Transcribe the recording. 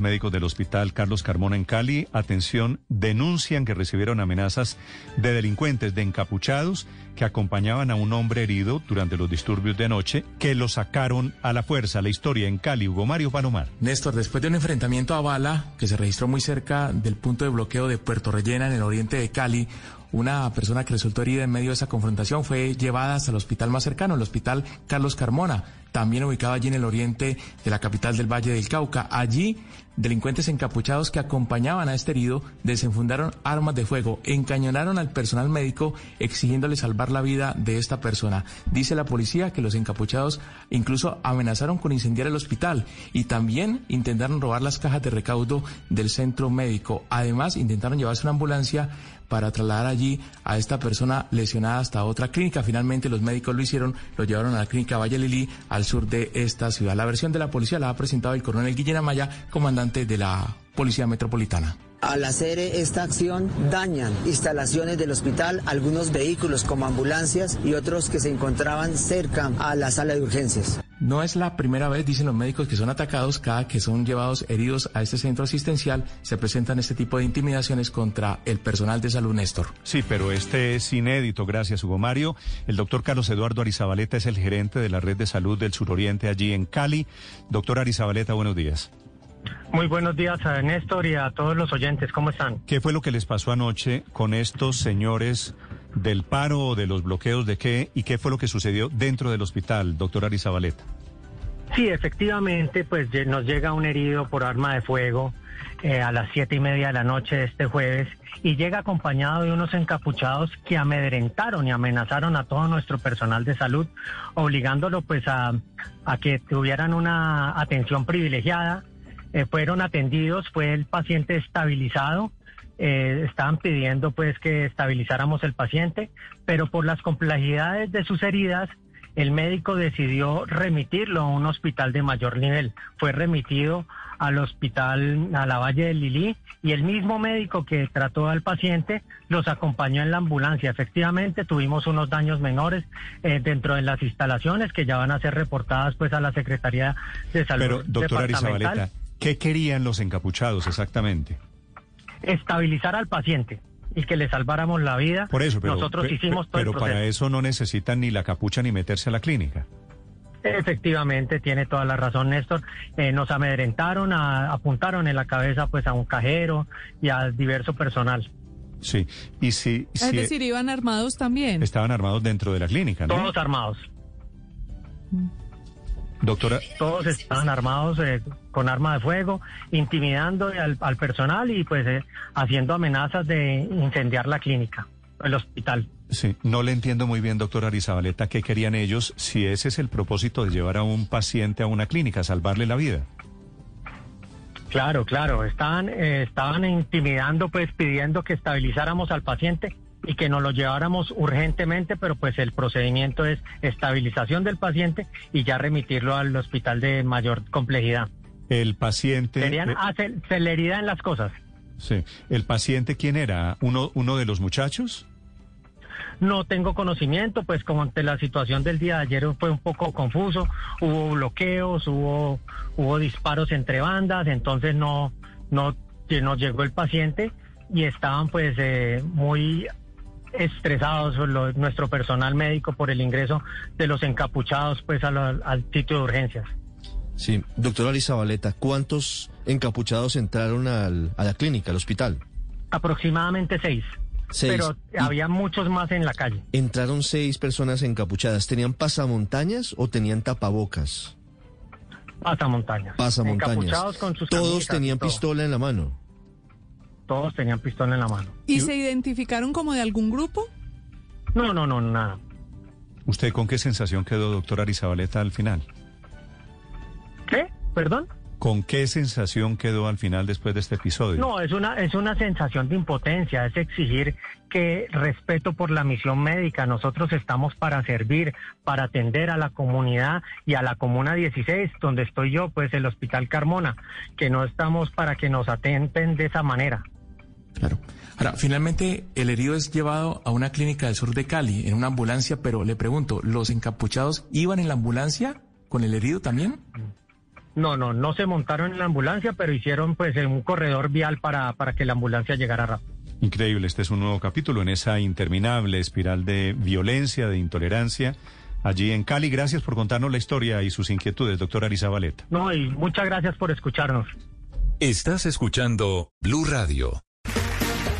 Médicos del Hospital Carlos Carmona en Cali, atención, denuncian que recibieron amenazas de delincuentes, de encapuchados, que acompañaban a un hombre herido durante los disturbios de anoche, que lo sacaron a la fuerza. La historia en Cali, Hugo Mario Palomar. Néstor, después de un enfrentamiento a bala que se registró muy cerca del punto de bloqueo de Puerto Rellena en el oriente de Cali, una persona que resultó herida en medio de esa confrontación fue llevada hasta el hospital más cercano, el hospital Carlos Carmona, también ubicado allí en el oriente de la capital del Valle del Cauca. Allí, delincuentes encapuchados que acompañaban a este herido desenfundaron armas de fuego, encañonaron al personal médico exigiéndole salvar la vida de esta persona. Dice la policía que los encapuchados incluso amenazaron con incendiar el hospital y también intentaron robar las cajas de recaudo del centro médico. Además, intentaron llevarse una ambulancia para trasladar allí a esta persona lesionada hasta otra clínica. Finalmente los médicos lo hicieron, lo llevaron a la clínica Valle Lili, al sur de esta ciudad. La versión de la policía la ha presentado el coronel Guillén Amaya, comandante de la Policía Metropolitana. Al hacer esta acción dañan instalaciones del hospital, algunos vehículos como ambulancias y otros que se encontraban cerca a la sala de urgencias. No es la primera vez, dicen los médicos, que son atacados. Cada que son llevados heridos a este centro asistencial, se presentan este tipo de intimidaciones contra el personal de salud, Néstor. Sí, pero este es inédito, gracias, Hugo Mario. El doctor Carlos Eduardo Arizabaleta es el gerente de la red de salud del suroriente allí en Cali. Doctor Arizabaleta, buenos días. Muy buenos días a Néstor y a todos los oyentes. ¿Cómo están? ¿Qué fue lo que les pasó anoche con estos señores del paro o de los bloqueos de qué y qué fue lo que sucedió dentro del hospital, doctor Arizabaleta? Sí, efectivamente, pues nos llega un herido por arma de fuego eh, a las siete y media de la noche de este jueves y llega acompañado de unos encapuchados que amedrentaron y amenazaron a todo nuestro personal de salud, obligándolo pues a, a que tuvieran una atención privilegiada. Eh, fueron atendidos, fue el paciente estabilizado eh, estaban pidiendo pues que estabilizáramos el paciente, pero por las complejidades de sus heridas, el médico decidió remitirlo a un hospital de mayor nivel. Fue remitido al hospital, a la Valle del Lilí, y el mismo médico que trató al paciente los acompañó en la ambulancia. Efectivamente, tuvimos unos daños menores eh, dentro de las instalaciones que ya van a ser reportadas pues a la Secretaría de Salud. Pero, doctora ¿qué querían los encapuchados exactamente? estabilizar al paciente y que le salváramos la vida. Por eso, pero, nosotros hicimos todo Pero para eso no necesitan ni la capucha ni meterse a la clínica. Efectivamente, tiene toda la razón, Néstor. Eh, nos amedrentaron, apuntaron en la cabeza pues a un cajero y a diverso personal. Sí, y si... Es decir, iban armados también. Estaban armados dentro de la clínica, ¿no? Todos armados. Doctora. Todos estaban armados eh, con arma de fuego, intimidando al, personal y pues eh, haciendo amenazas de incendiar la clínica, el hospital. Sí, no le entiendo muy bien, doctor Arizabaleta, qué querían ellos si ese es el propósito de llevar a un paciente a una clínica, salvarle la vida. Claro, claro, estaban, eh, estaban intimidando, pues pidiendo que estabilizáramos al paciente y que nos lo lleváramos urgentemente, pero pues el procedimiento es estabilización del paciente y ya remitirlo al hospital de mayor complejidad. El paciente... Querían hacer celeridad en las cosas. Sí. ¿El paciente quién era? ¿Uno, uno de los muchachos? No tengo conocimiento, pues como ante la situación del día de ayer fue un poco confuso, hubo bloqueos, hubo, hubo disparos entre bandas, entonces no, no, nos llegó el paciente y estaban pues eh, muy estresados nuestro personal médico por el ingreso de los encapuchados pues al sitio de urgencias. Sí, doctora Lizabaleta, ¿cuántos encapuchados entraron al, a la clínica, al hospital? Aproximadamente seis. Pero había muchos más en la calle. Entraron seis personas encapuchadas. ¿Tenían pasamontañas o tenían tapabocas? Pasamontañas. Pasamontañas. Encapuchados con sus Todos tenían pistola en la mano todos tenían pistola en la mano. ¿Y se identificaron como de algún grupo? No, no, no, nada. ¿Usted con qué sensación quedó, doctor Arizabaleta, al final? ¿Qué? ¿Perdón? ¿Con qué sensación quedó al final después de este episodio? No, es una, es una sensación de impotencia, es exigir que respeto por la misión médica. Nosotros estamos para servir, para atender a la comunidad y a la Comuna 16, donde estoy yo, pues el Hospital Carmona, que no estamos para que nos atenten de esa manera. Claro. Ahora, finalmente, el herido es llevado a una clínica del sur de Cali en una ambulancia, pero le pregunto, ¿los encapuchados iban en la ambulancia con el herido también? No, no, no se montaron en la ambulancia, pero hicieron pues un corredor vial para, para que la ambulancia llegara rápido. Increíble, este es un nuevo capítulo en esa interminable espiral de violencia, de intolerancia. Allí en Cali, gracias por contarnos la historia y sus inquietudes, doctor Arisa Valeta. No, y muchas gracias por escucharnos. Estás escuchando Blue Radio.